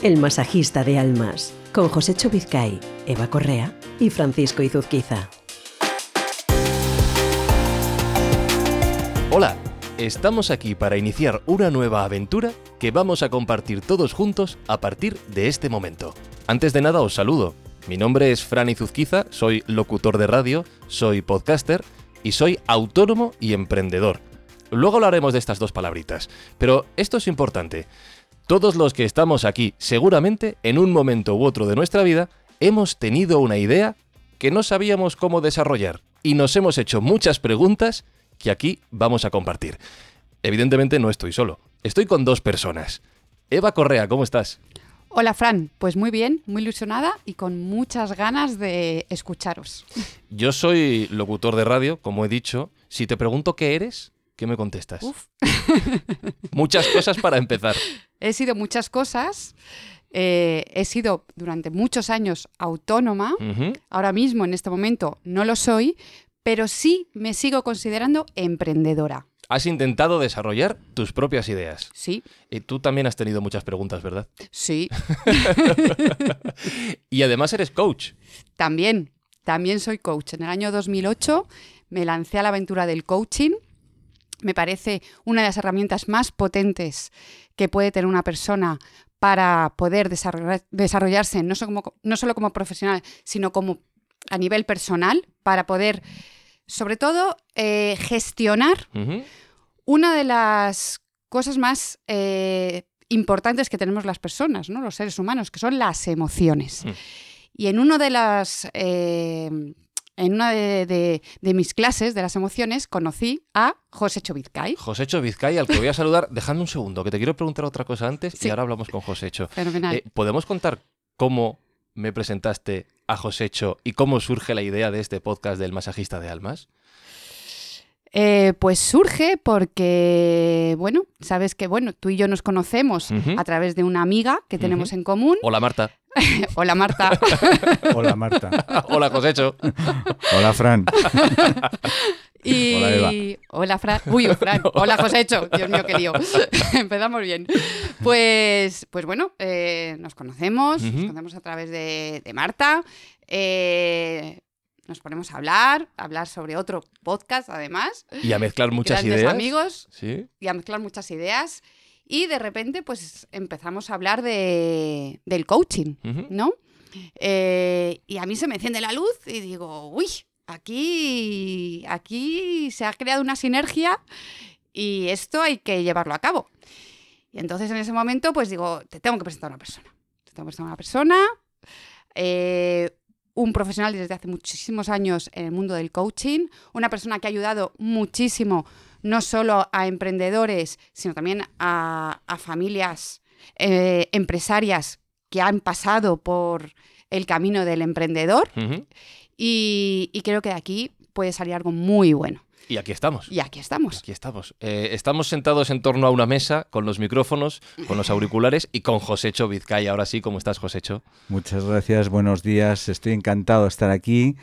El masajista de almas, con José Chovizcay, Eva Correa y Francisco Izuzquiza. Hola, estamos aquí para iniciar una nueva aventura que vamos a compartir todos juntos a partir de este momento. Antes de nada os saludo. Mi nombre es Fran Izuzquiza, soy locutor de radio, soy podcaster y soy autónomo y emprendedor. Luego hablaremos de estas dos palabritas, pero esto es importante. Todos los que estamos aquí, seguramente, en un momento u otro de nuestra vida, hemos tenido una idea que no sabíamos cómo desarrollar y nos hemos hecho muchas preguntas que aquí vamos a compartir. Evidentemente no estoy solo, estoy con dos personas. Eva Correa, ¿cómo estás? Hola Fran, pues muy bien, muy ilusionada y con muchas ganas de escucharos. Yo soy locutor de radio, como he dicho. Si te pregunto qué eres, ¿qué me contestas? Uf. Muchas cosas para empezar. He sido muchas cosas. eh, he sido durante muchos años autónoma. Ahora mismo, en este momento, no lo soy, pero sí me sigo considerando emprendedora. Has intentado desarrollar tus propias ideas. Sí, Y tú también has tenido muchas preguntas, ¿verdad? sí, Y además eres coach. también. También soy coach. En el año 2008 me lancé a la aventura del coaching. Me parece una de las herramientas más potentes que puede tener una persona para poder desarrollar- desarrollarse no solo, como, no solo como profesional, sino como a nivel personal, para poder, sobre todo, eh, gestionar una de las cosas más eh, importantes que tenemos las personas, ¿no? los seres humanos, que son las emociones. Mm. Y en una de las eh, en una de, de- de mis clases de las emociones conocí a José Chovizcay. Josécho Vizcaya, al que voy a saludar. Dejadme un segundo, que te quiero preguntar otra cosa antes y ahora hablamos con Josécho. Fenomenal. Eh, ¿Podemos contar cómo me presentaste a Josécho y cómo surge la idea de este podcast del masajista de almas? Eh, pues surge porque, bueno, sabes que bueno, tú y yo nos conocemos a través de una amiga que tenemos en común. Hola Marta. Hola Marta. Hola Marta. Hola Josécho. Hola Fran. Y... Hola, Eva. Hola, Fran. Uy, Fran. Hola, Josécho. Dios mío, qué lío. Empezamos bien. Pues, pues bueno, eh, nos conocemos, nos conocemos a través de, de Marta. eh, nos ponemos a hablar, a hablar sobre otro podcast, además. Y a mezclar muchas Grandes ideas. amigos Sí. y a mezclar muchas ideas. Y de repente, pues empezamos a hablar de, del coaching. ¿no? Eh, y a mí se me enciende la luz y digo, uy, aquí, aquí se ha creado una sinergia y esto hay que llevarlo a cabo. Y entonces en ese momento, pues digo, te tengo que presentar a una persona. Te tengo que presentar a una persona, eh, un profesional desde hace muchísimos años en el mundo del coaching, una persona que ha ayudado muchísimo no solo a emprendedores, sino también a, a familias eh, empresarias que han pasado por el camino del emprendedor y, y creo que de aquí puede salir algo muy bueno. Y aquí estamos. Y aquí estamos. Aquí estamos. Eh, estamos sentados en torno a una mesa con los micrófonos, con los auriculares y con Josécho Vizcaya. Ahora sí, ¿cómo estás, Josécho? Muchas gracias, buenos días. Estoy encantado de estar aquí,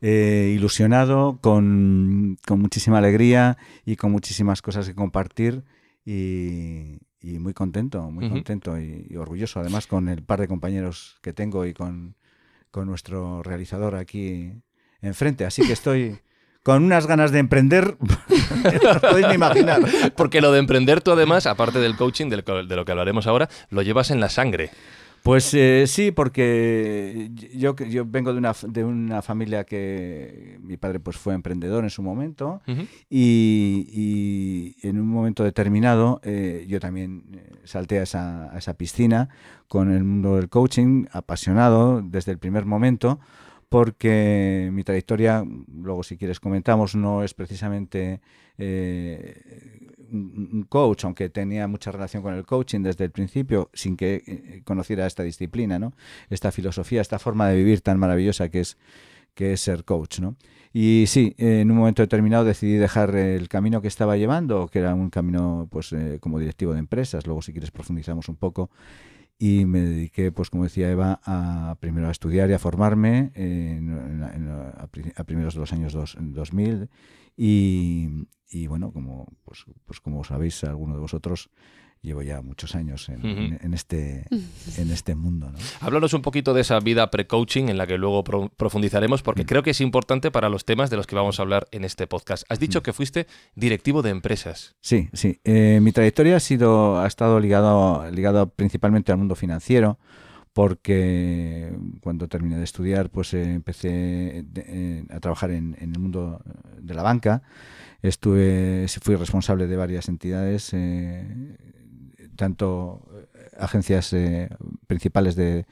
eh, ilusionado, con, con muchísima alegría y con muchísimas cosas que compartir y, y muy contento, muy contento y, y orgulloso además con el par de compañeros que tengo y con, con nuestro realizador aquí enfrente. Así que estoy con unas ganas de emprender, no podéis ni imaginar. Porque lo de emprender tú además, aparte del coaching, de lo que, hablaremos ahora, lo llevas en la sangre. Pues eh, sí, porque yo, yo vengo de una, de una familia que mi padre pues fue emprendedor en su momento y, y en un momento determinado eh, yo también eh, salté a esa, a esa piscina con el mundo del coaching, apasionado desde el primer momento, porque mi trayectoria, luego si quieres comentamos, no es precisamente eh, un coach, aunque tenía mucha relación con el coaching desde el principio, sin que eh, conociera esta disciplina, ¿no? esta filosofía, esta forma de vivir tan maravillosa que es, que es ser coach. ¿no? Y sí, eh, en un momento determinado decidí dejar el camino que estaba llevando, que era un camino pues como directivo de empresas, luego si quieres profundizamos un poco, y me dediqué, pues como decía Eva, a primero a estudiar y a formarme en- a primeros de los años dos, 2000 y, y bueno, como pues, pues como sabéis alguno de vosotros, llevo ya muchos años en, Ujú. en- en este, en este mundo. ¿no? Háblanos un poquito de esa vida pre-coaching en la que luego pro- profundizaremos, porque creo que es importante para los temas de los que vamos a hablar en este podcast. Has dicho que fuiste directivo de empresas. Sí, sí. Eh, mi trayectoria ha sido, ha estado ligado, ligado principalmente al mundo financiero, porque cuando terminé de estudiar, pues eh, empecé de- eh, a trabajar en, en el mundo de la banca. Estuve, fui responsable de varias entidades, eh, tanto eh, agencias eh, principales de,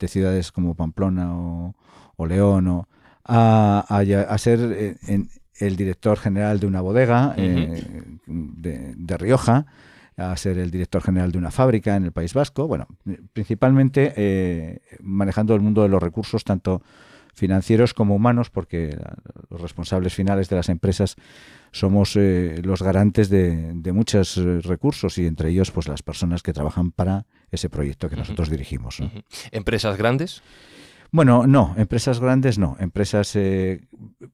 de ciudades como Pamplona o, o León, o, a, a ya- a ser eh, en- el director general de una bodega de, de Rioja, a ser el director general de una fábrica en el País Vasco. Bueno, principalmente manejando el mundo de los recursos, tanto financieros como humanos, porque los responsables finales de las empresas somos eh, los garantes de, de muchos eh, recursos y entre ellos pues las personas que trabajan para ese proyecto que nosotros dirigimos. Empresas grandes. Bueno, no, empresas grandes no, empresas eh,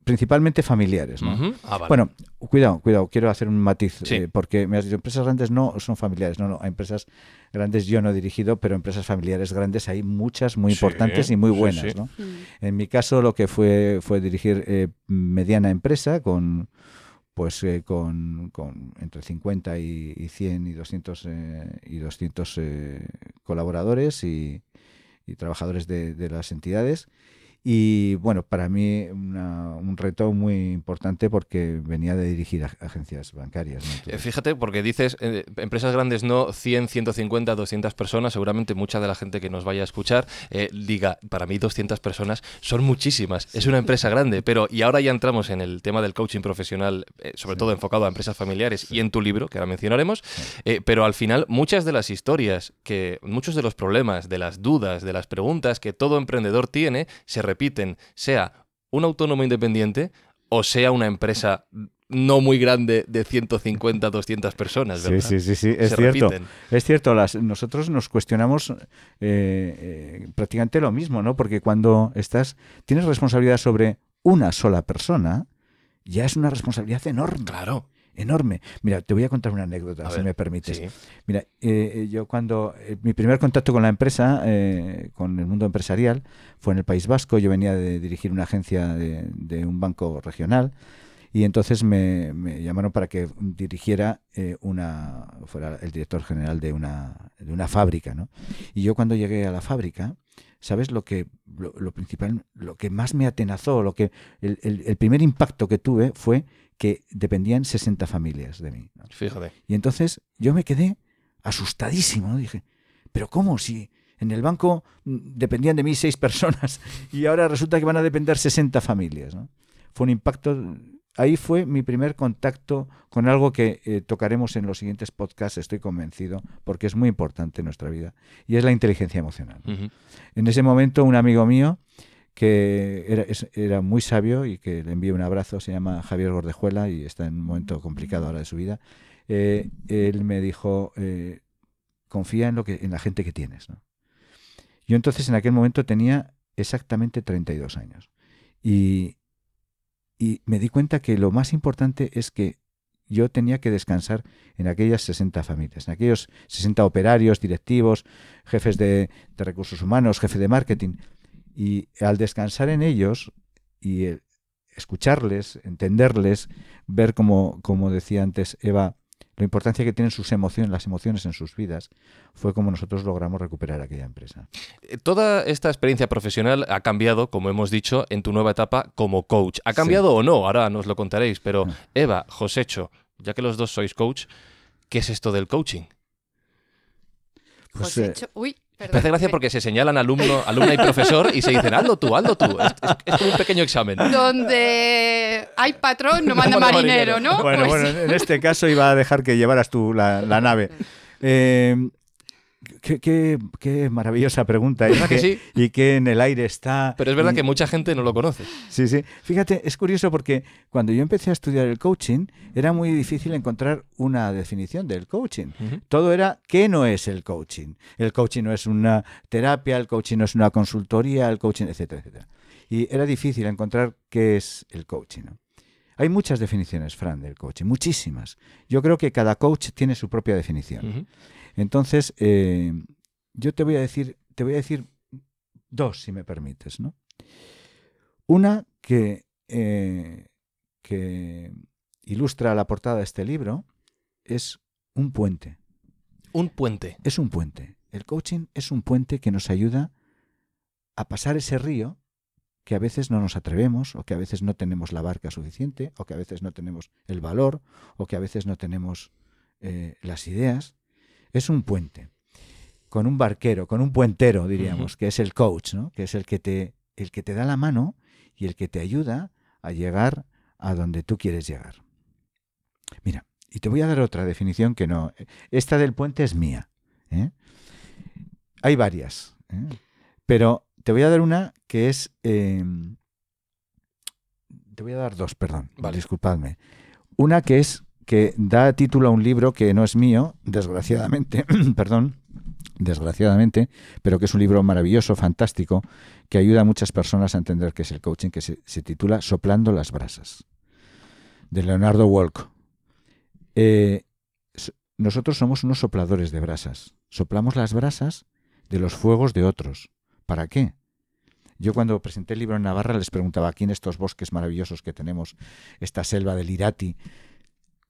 principalmente familiares. ¿no? Ah, vale. Bueno, cuidado, cuidado, quiero hacer un matiz, Sí. eh, porque me has dicho, empresas grandes no son familiares, no, no, a empresas grandes yo no he dirigido, pero empresas familiares grandes hay muchas muy Sí, importantes y muy buenas, sí. ¿no? En mi caso lo que fue fue dirigir eh, mediana empresa con pues eh, con, con entre 50 y, y 100 y 200 eh, y 200 eh, colaboradores y, y trabajadores de, de las entidades y bueno para mí una- un reto muy importante porque venía de dirigir ag- agencias bancarias ¿no? Eh, Entonces, Fíjate, porque dices, eh, empresas grandes no 100, 150, 200 personas, seguramente mucha de la gente que nos vaya a escuchar eh, diga, para mí 200 personas son muchísimas, es una empresa grande, pero y ahora ya entramos en el tema del coaching profesional, eh, sobre Sí. todo enfocado a empresas familiares y en tu libro, que ahora mencionaremos, pero al final muchas de las historias, que muchos de los problemas, de las dudas, de las preguntas que todo emprendedor tiene, se repiten, sea un autónomo independiente o sea una empresa no muy grande de 150, 200 personas, sí, ¿verdad? sí, sí, sí, es Se cierto. repiten. Es cierto, las, nosotros nos cuestionamos eh, eh, prácticamente lo mismo, ¿no? Porque cuando estás, tienes responsabilidad sobre una sola persona, ya es una responsabilidad enorme. Claro. Enorme. Mira, te voy a contar una anécdota, A si ver, me permites. Sí. Mira, eh, eh, yo cuando eh, mi primer contacto con la empresa, eh, con el mundo empresarial, fue en el País Vasco. Yo venía de dirigir una agencia de, de un banco regional y entonces me, me llamaron para que dirigiera eh, una, fuera el director general de una, de una fábrica, ¿no? Y yo cuando llegué a la fábrica, ¿sabes lo que lo, lo principal, lo que más me atenazó, lo que el, el- el primer impacto que tuve fue que dependían 60 familias de mí. ¿no? Fíjate. Y entonces yo me quedé asustadísimo, ¿no? Dije, pero ¿cómo? Si en el banco mm, dependían de mí seis personas y ahora resulta que van a depender 60 familias, ¿no? Fue un impacto... Ahí fue mi primer contacto con algo que eh, tocaremos en los siguientes podcasts, estoy convencido, porque es muy importante en nuestra vida, y es la inteligencia emocional. En ese momento, un amigo mío que era, era muy sabio y que le envío un abrazo, se llama Javier Gordejuela y está en un momento complicado ahora de su vida, eh, él me dijo, eh, confía en, lo que, en la gente que tienes. Yo entonces en aquel momento tenía exactamente 32 años y, y me di cuenta que lo más importante es que yo tenía que descansar en aquellas 60 familias, en aquellos 60 operarios, directivos, jefes de, de recursos humanos, jefe de marketing. Y al descansar en ellos y eh, escucharles, entenderles, ver como, como decía antes Eva, la importancia que tienen sus emociones, las emociones en sus vidas, fue como nosotros logramos recuperar aquella empresa. Eh, Toda esta experiencia profesional ha cambiado, como hemos dicho, en tu nueva etapa como coach. ¿Ha Sí. cambiado o no? Ahora nos lo contaréis, pero Ah. Eva, Josecho, ya que los dos sois coach, ¿qué es esto del coaching? Pues, José eh, Cho- Uy, perdón. Me hace gracia porque se señalan alumno, alumna y profesor y se dicen, hazlo tú, hazlo tú. Es, es- es como un pequeño examen. Donde hay patrón, no manda No manda marinero, marinero. ¿no? Bueno, Pues- bueno, en este caso iba a dejar que llevaras tú la, la nave. Eh, qué, qué- qué maravillosa pregunta. ¿Verdad y que qué- sí? Y que en el aire está. Pero es verdad y- que mucha gente no lo conoce. Sí, sí. Fíjate, es curioso porque cuando yo empecé a estudiar el coaching, era muy difícil encontrar una definición del coaching. Todo era qué no es el coaching. El coaching no es una terapia, el coaching no es una consultoría, el coaching, etcétera, etcétera. Y era difícil encontrar qué es el coaching. ¿no? Hay muchas definiciones, Fran, del coaching, muchísimas. Yo creo que cada coach tiene su propia definición. Entonces, eh, yo te voy a decir, te voy a decir dos, si me permites, ¿no? Una que, eh, que ilustra la portada de este libro es un puente. Un puente. Es un puente. El coaching es un puente que nos ayuda a pasar ese río que a veces no nos atrevemos, o que a veces no tenemos la barca suficiente, o que a veces no tenemos el valor, o que a veces no tenemos eh, las ideas. Es un puente, con un barquero, con un puentero, diríamos, que es el coach, ¿no? que es el que, te, el que te da la mano y el que te ayuda a llegar a donde tú quieres llegar. Mira, y te voy a dar otra definición que no. Esta del puente es mía. ¿eh? Hay varias, ¿eh? pero te voy a dar una que es. eh, te voy a dar dos, perdón. Vale. Disculpadme. Una que es que da título a un libro que no es mío, desgraciadamente, perdón, desgraciadamente, pero que es un libro maravilloso, fantástico, que ayuda a muchas personas a entender qué es el coaching, que se, titula Soplando las brasas, de Leonardo Walk. Eh, nosotros somos unos sopladores de brasas. Soplamos las brasas de los fuegos de otros. ¿Para qué? Yo cuando presenté el libro en Navarra les preguntaba aquí en estos bosques maravillosos que tenemos, esta selva del Irati,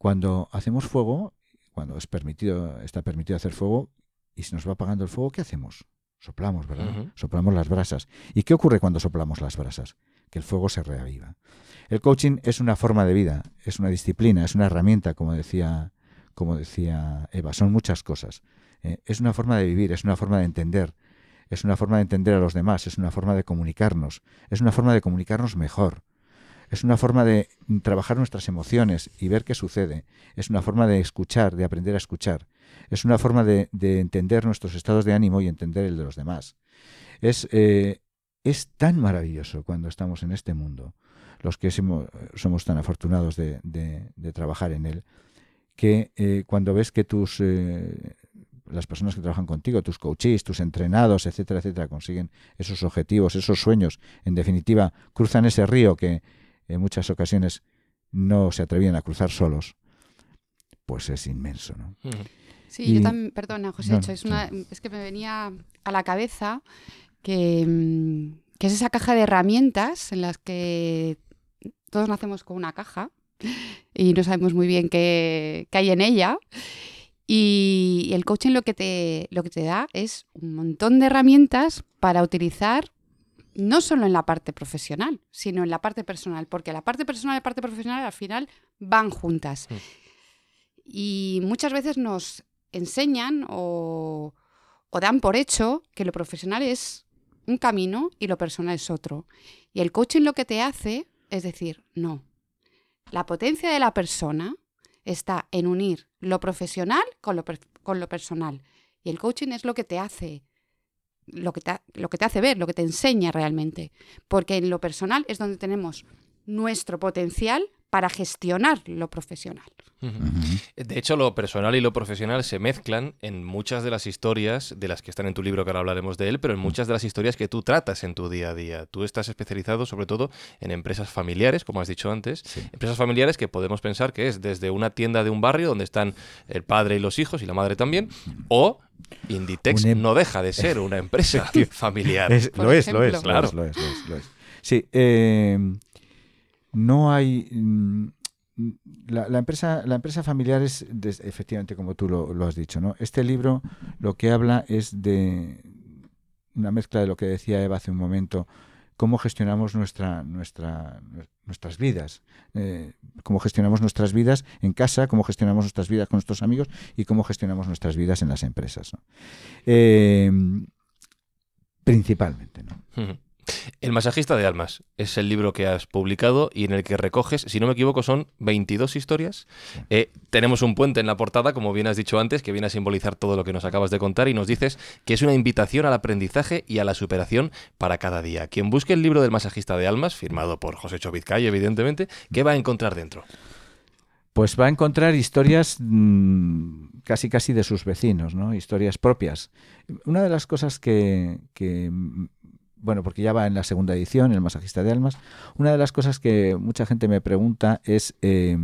cuando hacemos fuego, cuando es permitido, está permitido hacer fuego y se nos va apagando el fuego, ¿qué hacemos? Soplamos, ¿verdad? Soplamos las brasas. ¿Y qué ocurre cuando soplamos las brasas? Que el fuego se reaviva. El coaching es una forma de vida, es una disciplina, es una herramienta, como decía, como decía Eva, son muchas cosas. Eh, es una forma de vivir, es una forma de entender, es una forma de entender a los demás, es una forma de comunicarnos, es una forma de comunicarnos mejor, es una forma de trabajar nuestras emociones y ver qué sucede, es una forma de escuchar, de aprender a escuchar, es una forma de, de entender nuestros estados de ánimo y entender el de los demás. Es, eh, es tan maravilloso cuando estamos en este mundo, los que somos, tan afortunados de, de- de trabajar en él, que eh, cuando ves que tus eh, las personas que trabajan contigo, tus coaches, tus entrenados, etcétera, etcétera, consiguen esos objetivos, esos sueños, en definitiva, cruzan ese río que en muchas ocasiones no se atrevían a cruzar solos, pues es inmenso, ¿no? Sí, Y- yo también, perdona, José, No, es, sí. una, es que me venía a la cabeza que, mm, que es esa caja de herramientas en las que todos nacemos con una caja y no sabemos muy bien qué, qué hay en ella. Y el coaching lo que, te, lo que te da es un montón de herramientas para utilizar no solo en la parte profesional, sino en la parte personal, porque la parte personal y la parte profesional al final van juntas. Mm. Y muchas veces nos enseñan o, o dan por hecho que lo profesional es un camino y lo personal es otro. Y el coaching lo que te hace es decir, no, la potencia de la persona está en unir lo profesional con lo, con lo personal. Y el coaching es lo que te hace lo que te, lo que te hace ver, lo que te enseña realmente. Porque en lo personal es donde tenemos nuestro potencial para gestionar lo profesional. De hecho, lo personal y lo profesional se mezclan en muchas de las historias de las que están en tu libro, que ahora hablaremos de él, pero en muchas de las historias que tú tratas en tu día a día. Tú estás especializado sobre todo en empresas familiares, como has dicho antes, Sí. empresas familiares que podemos pensar que es desde una tienda de un barrio donde están el padre y los hijos y la madre también, o Inditex em- no deja de ser una empresa familiar. Es- lo, es, lo es, Claro. es, lo es, lo es, lo es. Sí, eh, no hay... mm, La, la empresa, la empresa familiar es, efectivamente, como tú lo, lo has dicho, ¿no? Este libro lo que habla es de una mezcla de lo que decía Eva hace un momento, cómo gestionamos nuestra, nuestra, nuestras vidas, eh, cómo gestionamos nuestras vidas en casa, cómo gestionamos nuestras vidas con nuestros amigos y cómo gestionamos nuestras vidas en las empresas. Eh, principalmente, ¿no? El masajista de almas es el libro que has publicado y en el que recoges, si no me equivoco, son 22 historias. Eh, tenemos un puente en la portada, como bien has dicho antes, que viene a simbolizar todo lo que nos acabas de contar y nos dices que es una invitación al aprendizaje y a la superación para cada día. Quien busque el libro del masajista de almas, firmado por José Chovizcay, evidentemente, ¿qué va a encontrar dentro? Pues va a encontrar historias mm, casi casi de sus vecinos, ¿no? Historias propias. Una de las cosas que, que, bueno, porque ya va en la segunda edición, El masajista de almas, una de las cosas que mucha gente me pregunta es eh,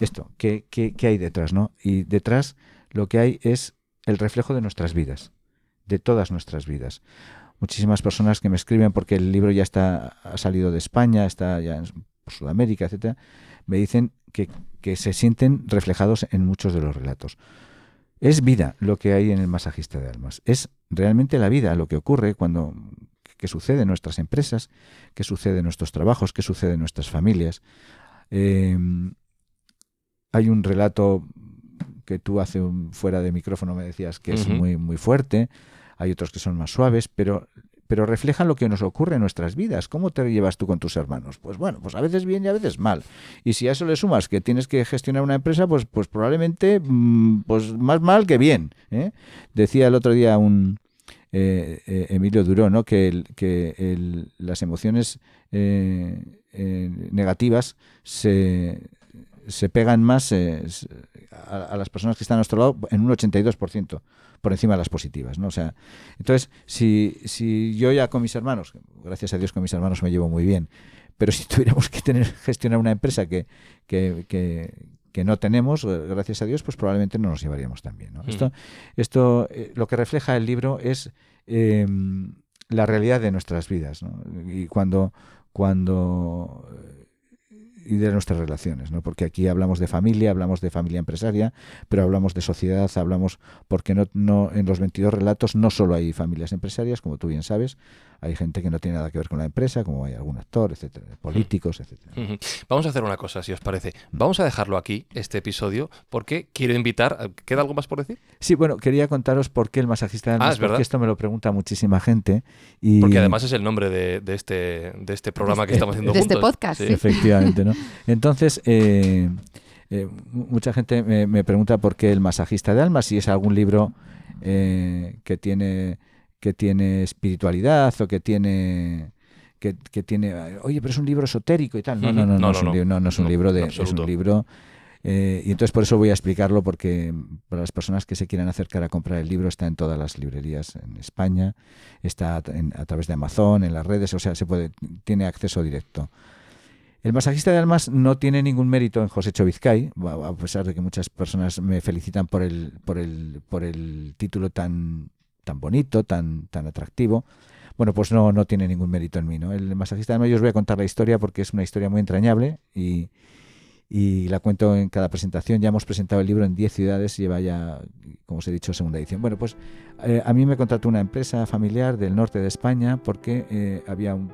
esto, ¿qué, qué, qué hay detrás, no? Y detrás lo que hay es el reflejo de nuestras vidas, de todas nuestras vidas. Muchísimas personas que me escriben porque el libro ya está ha salido de España, está ya en Sudamérica, etcétera, me dicen que, que se sienten reflejados en muchos de los relatos. Es vida lo que hay en el masajista de almas. Es realmente la vida lo que ocurre cuando que sucede en nuestras empresas, que sucede en nuestros trabajos, que sucede en nuestras familias. Eh, hay un relato que tú hace un, fuera de micrófono me decías que es muy muy fuerte. Hay otros que son más suaves, pero pero reflejan lo que nos ocurre en nuestras vidas. ¿Cómo te llevas tú con tus hermanos? Pues bueno, pues a veces bien y a veces mal. Y si a eso le sumas que tienes que gestionar una empresa, pues, pues probablemente mm, pues más mal que bien. ¿eh? Decía el otro día un eh, Emilio Duró, ¿no? que, las emociones eh, eh, negativas se, se pegan más eh, a, las personas que están a nuestro lado en un 82% por encima de las positivas, ¿no? O sea, entonces, si, si yo ya con mis hermanos, gracias a Dios con mis hermanos me llevo muy bien, pero si tuviéramos que tener gestionar una empresa que, que- que no tenemos, eh, gracias a Dios, pues probablemente no nos llevaríamos tan bien. ¿no? Mm. Esto, esto eh, lo que refleja el libro es eh, la realidad de nuestras vidas, ¿no? Y cuando, cuando eh, y de nuestras relaciones, ¿no? Porque aquí hablamos de familia, hablamos de familia empresaria, pero hablamos de sociedad, hablamos porque no, no en los 22 relatos no solo hay familias empresarias, como tú bien sabes, hay gente que no tiene nada que ver con la empresa, como hay algún actor, etcétera, políticos, etcétera. Vamos a hacer una cosa, si os parece. Vamos a dejarlo aquí, este episodio, porque quiero invitar. ¿Queda algo más por decir? Sí, bueno, quería contaros por qué el masajista de almas, Ah, es verdad. porque esto me lo pregunta muchísima gente y Porque además es el nombre de, de este, de este programa que estamos haciendo de este podcast, sí. Efectivamente, ¿no? Entonces, eh, eh, mu- mucha gente me, me pregunta por qué el masajista de almas, si es algún libro eh, que tiene que tiene espiritualidad o que tiene que, que tiene oye pero es un libro esotérico y tal no no no, no, No, es, no, un, no. libro, no, no es un No, libro en de es un libro eh, y entonces por eso voy a explicarlo porque para las personas que se quieran acercar a comprar el libro está en todas las librerías en España está en- a través de Amazon en las redes o sea se puede tiene acceso directo. El masajista de almas no tiene ningún mérito en José Chovizcay, a pesar de que muchas personas me felicitan por el, por el, por el título tan, tan bonito, tan, tan atractivo. Bueno, pues no, no tiene ningún mérito en mí. ¿no? El masajista de almas, yo os voy a contar la historia porque es una historia muy entrañable y, y la cuento en cada presentación. Ya hemos presentado el libro en 10 ciudades, lleva ya, como os he dicho, segunda edición. Bueno, pues eh, a mí me contrató una empresa familiar del norte de España porque eh, había un,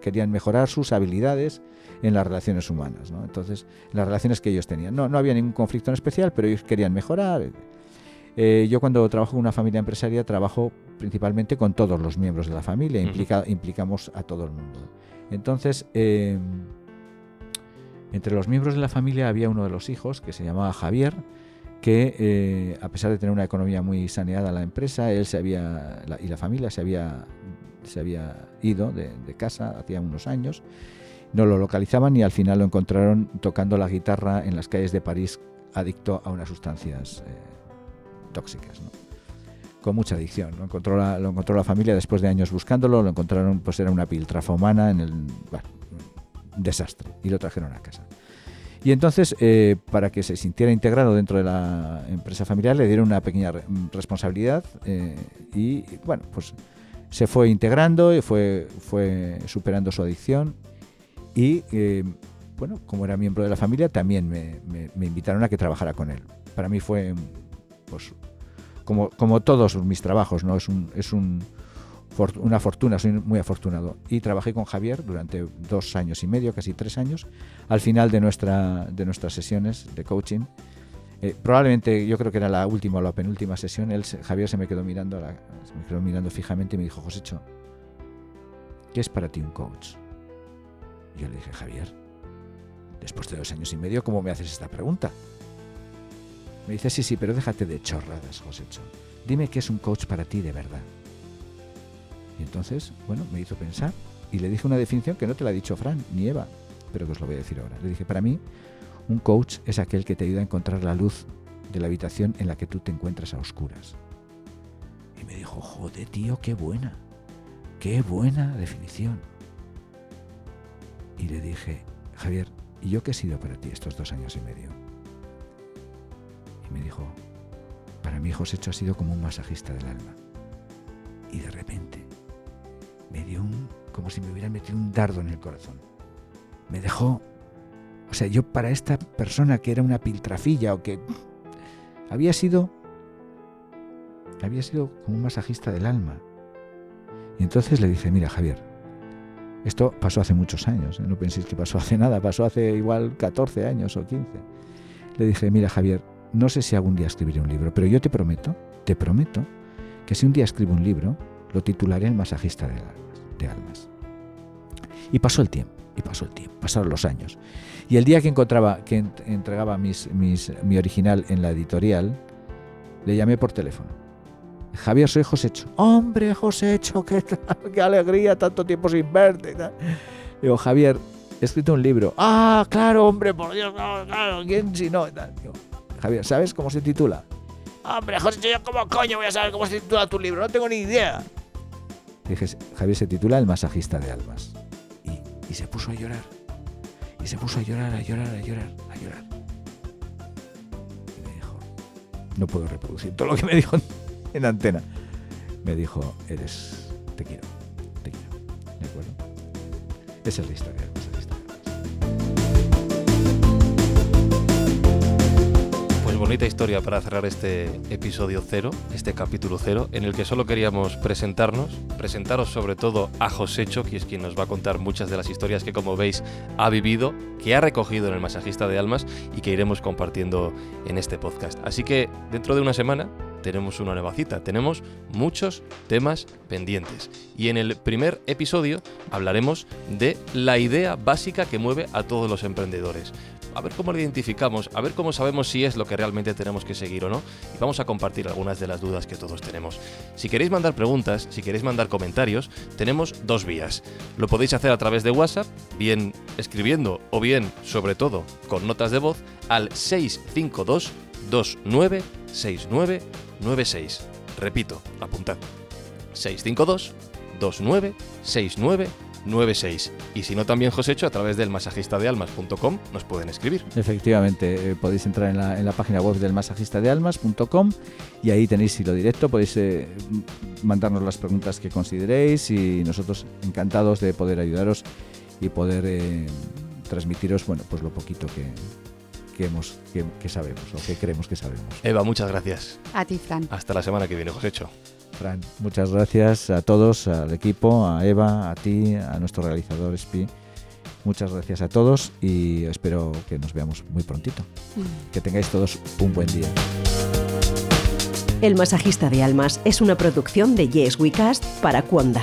querían mejorar sus habilidades en las relaciones humanas. ¿no? Entonces, las relaciones que ellos tenían. No, no había ningún conflicto en especial, pero ellos querían mejorar. Eh, yo cuando trabajo con una familia empresaria trabajo principalmente con todos los miembros de la familia, implica- implicamos a todo el mundo. Entonces, eh, entre los miembros de la familia había uno de los hijos que se llamaba Javier, que eh, a pesar de tener una economía muy saneada la empresa, él se había la- y la familia se había se había ido de, de casa hacía unos años, no lo localizaban y al final lo encontraron tocando la guitarra en las calles de París, adicto a unas sustancias eh, tóxicas, con mucha adicción. Lo encontró, la, lo encontró la familia después de años buscándolo, lo encontraron, pues era una piltrafa humana en el desastre y lo trajeron a casa. Y entonces, eh, para que se sintiera integrado dentro de la empresa familiar, le dieron una pequeña re- responsabilidad eh, y, bueno, pues se fue integrando y fue, fue superando su adicción y, eh, bueno, como era miembro de la familia, también me, me- me invitaron a que trabajara con él. Para mí fue, pues, como, como todos mis trabajos, ¿no? Es, un, es un, una fortuna, soy muy afortunado. Y trabajé con Javier durante dos años y medio, casi tres años, al final de, nuestra, de nuestras sesiones de coaching. eh, probablemente yo creo que era la última o la penúltima sesión, él, Javier se me quedó mirando, la- se me quedó mirando fijamente y me dijo, Josécho, ¿qué es para ti un coach? Yo le dije, Javier, después de dos años y medio, ¿cómo me haces esta pregunta? Me dice, sí, sí, pero déjate de chorradas, Josécho. Dime qué es un coach para ti de verdad. Y entonces, bueno, me hizo pensar y le dije una definición que no te la ha dicho Fran ni Eva, pero que os lo voy a decir ahora. Le dije, para mí, un coach es aquel que te ayuda a encontrar la luz de la habitación en la que tú te encuentras a oscuras. Y me dijo, joder, tío, qué buena. Qué buena definición. Y le dije, Javier, ¿y yo qué he sido para ti estos dos años y medio? Me dijo, para mí Josécho ha sido como un masajista del alma. Y de repente me dio un, como si me hubieran metido un dardo en el corazón. Me dejó, o sea, yo para esta persona que era una piltrafilla o que había sido, había sido como un masajista del alma. Y entonces le dije, mira Javier, esto pasó hace muchos años, ¿eh? no penséis que pasó hace nada, pasó hace igual 14 años o 15. Le dije, mira Javier, no sé si algún día escribiré un libro, pero yo te prometo, te prometo, que si un día escribo un libro, lo titularé El masajista de almas. De almas. Y pasó el tiempo, y pasó el tiempo, pasaron los años. Y el día que encontraba, que entregaba mis, mi original en la editorial, le llamé por teléfono. Javier, soy Josécho. Hombre, Josécho, qué, alegría, tanto tiempo sin verte. Digo, Javier, he escrito un libro. Ah, claro, hombre, por Dios, claro ¿quién si no? Digo, Javier, ¿sabes cómo se titula? Hombre, José, yo como coño voy a saber cómo se titula tu libro, no tengo ni idea. Dije, Javier se titula El masajista de almas. Y, y se puso a llorar. Y se puso a llorar, a llorar, a llorar, a llorar. Y me dijo, no puedo reproducir todo lo que me dijo en antena. Me dijo, eres, te quiero, te quiero. ¿De acuerdo? Esa es la historia. Bonita historia para cerrar este episodio cero, este capítulo cero, en el que solo queríamos presentarnos, presentaros sobre todo a Josécho, que es quien nos va a contar muchas de las historias que como veis ha vivido, que ha recogido en el Masajista de Almas y que iremos compartiendo en este podcast. Así que dentro de una semana tenemos una nueva cita, tenemos muchos temas pendientes. Y en el primer episodio hablaremos de la idea básica que mueve a todos los emprendedores a ver cómo lo identificamos, a ver cómo sabemos si es lo que realmente tenemos que seguir o no. Y vamos a compartir algunas de las dudas que todos tenemos. Si queréis mandar preguntas, si queréis mandar comentarios, tenemos dos vías. Lo podéis hacer a través de WhatsApp, bien escribiendo o bien, sobre todo, con notas de voz al 652 296996. Repito, apuntad. 652 296996. 96. Y si no, también Josécho, a través del masajistadealmas.com nos pueden escribir. Efectivamente, eh, podéis entrar en la, en la, página web del masajistadealmas.com y ahí tenéis hilo directo, podéis eh, mandarnos las preguntas que consideréis y nosotros encantados de poder ayudaros y poder eh, transmitiros, bueno, pues lo poquito que, que, hemos, que, que, sabemos o que creemos que sabemos. Eva, muchas gracias. A ti, Fran. Hasta la semana que viene, Josécho. Fran, muchas gracias a todos, al equipo, a Eva, a ti, a nuestro realizador SPI. Muchas gracias a todos y espero que nos veamos muy prontito. Que tengáis todos un buen día. El masajista de almas es una producción de Yes We Cast para Cuonda.